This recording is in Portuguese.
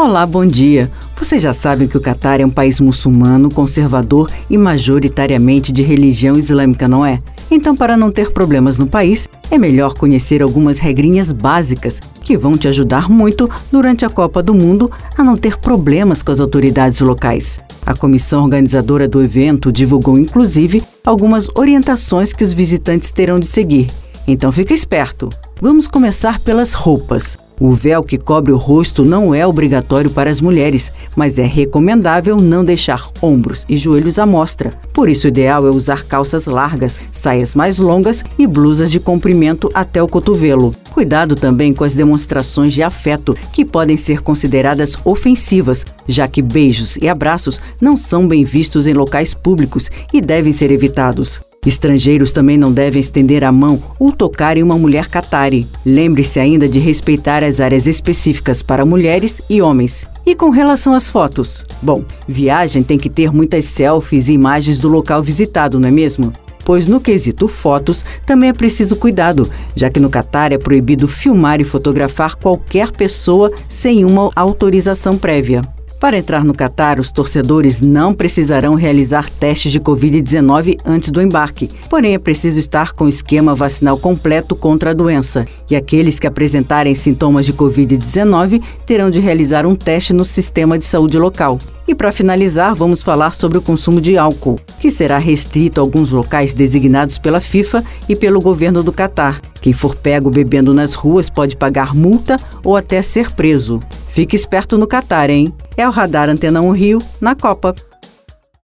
Olá, bom dia. Vocês já sabem que o Catar é um país muçulmano, conservador e majoritariamente de religião islâmica, não é? Então, para não ter problemas no país, é melhor conhecer algumas regrinhas básicas que vão te ajudar muito durante a Copa do Mundo a não ter problemas com as autoridades locais. A comissão organizadora do evento divulgou, inclusive, algumas orientações que os visitantes terão de seguir. Então, fica esperto. Vamos começar pelas roupas. O véu que cobre o rosto não é obrigatório para as mulheres, mas é recomendável não deixar ombros e joelhos à mostra. Por isso, o ideal é usar calças largas, saias mais longas e blusas de comprimento até o cotovelo. Cuidado também com as demonstrações de afeto, que podem ser consideradas ofensivas, já que beijos e abraços não são bem vistos em locais públicos e devem ser evitados. Estrangeiros também não devem estender a mão ou tocar em uma mulher catari. Lembre-se ainda de respeitar as áreas específicas para mulheres e homens. E com relação às fotos? Bom, viagem tem que ter muitas selfies e imagens do local visitado, não é mesmo? Pois no quesito fotos também é preciso cuidado, já que no Catar é proibido filmar e fotografar qualquer pessoa sem uma autorização prévia. Para entrar no Catar, os torcedores não precisarão realizar testes de Covid-19 antes do embarque, porém é preciso estar com o esquema vacinal completo contra a doença. E aqueles que apresentarem sintomas de Covid-19 terão de realizar um teste no sistema de saúde local. E para finalizar, vamos falar sobre o consumo de álcool, que será restrito a alguns locais designados pela FIFA e pelo governo do Catar. Quem for pego bebendo nas ruas pode pagar multa ou até ser preso. Fique esperto no Catar, hein? É o Radar Antena 1 Rio, na Copa.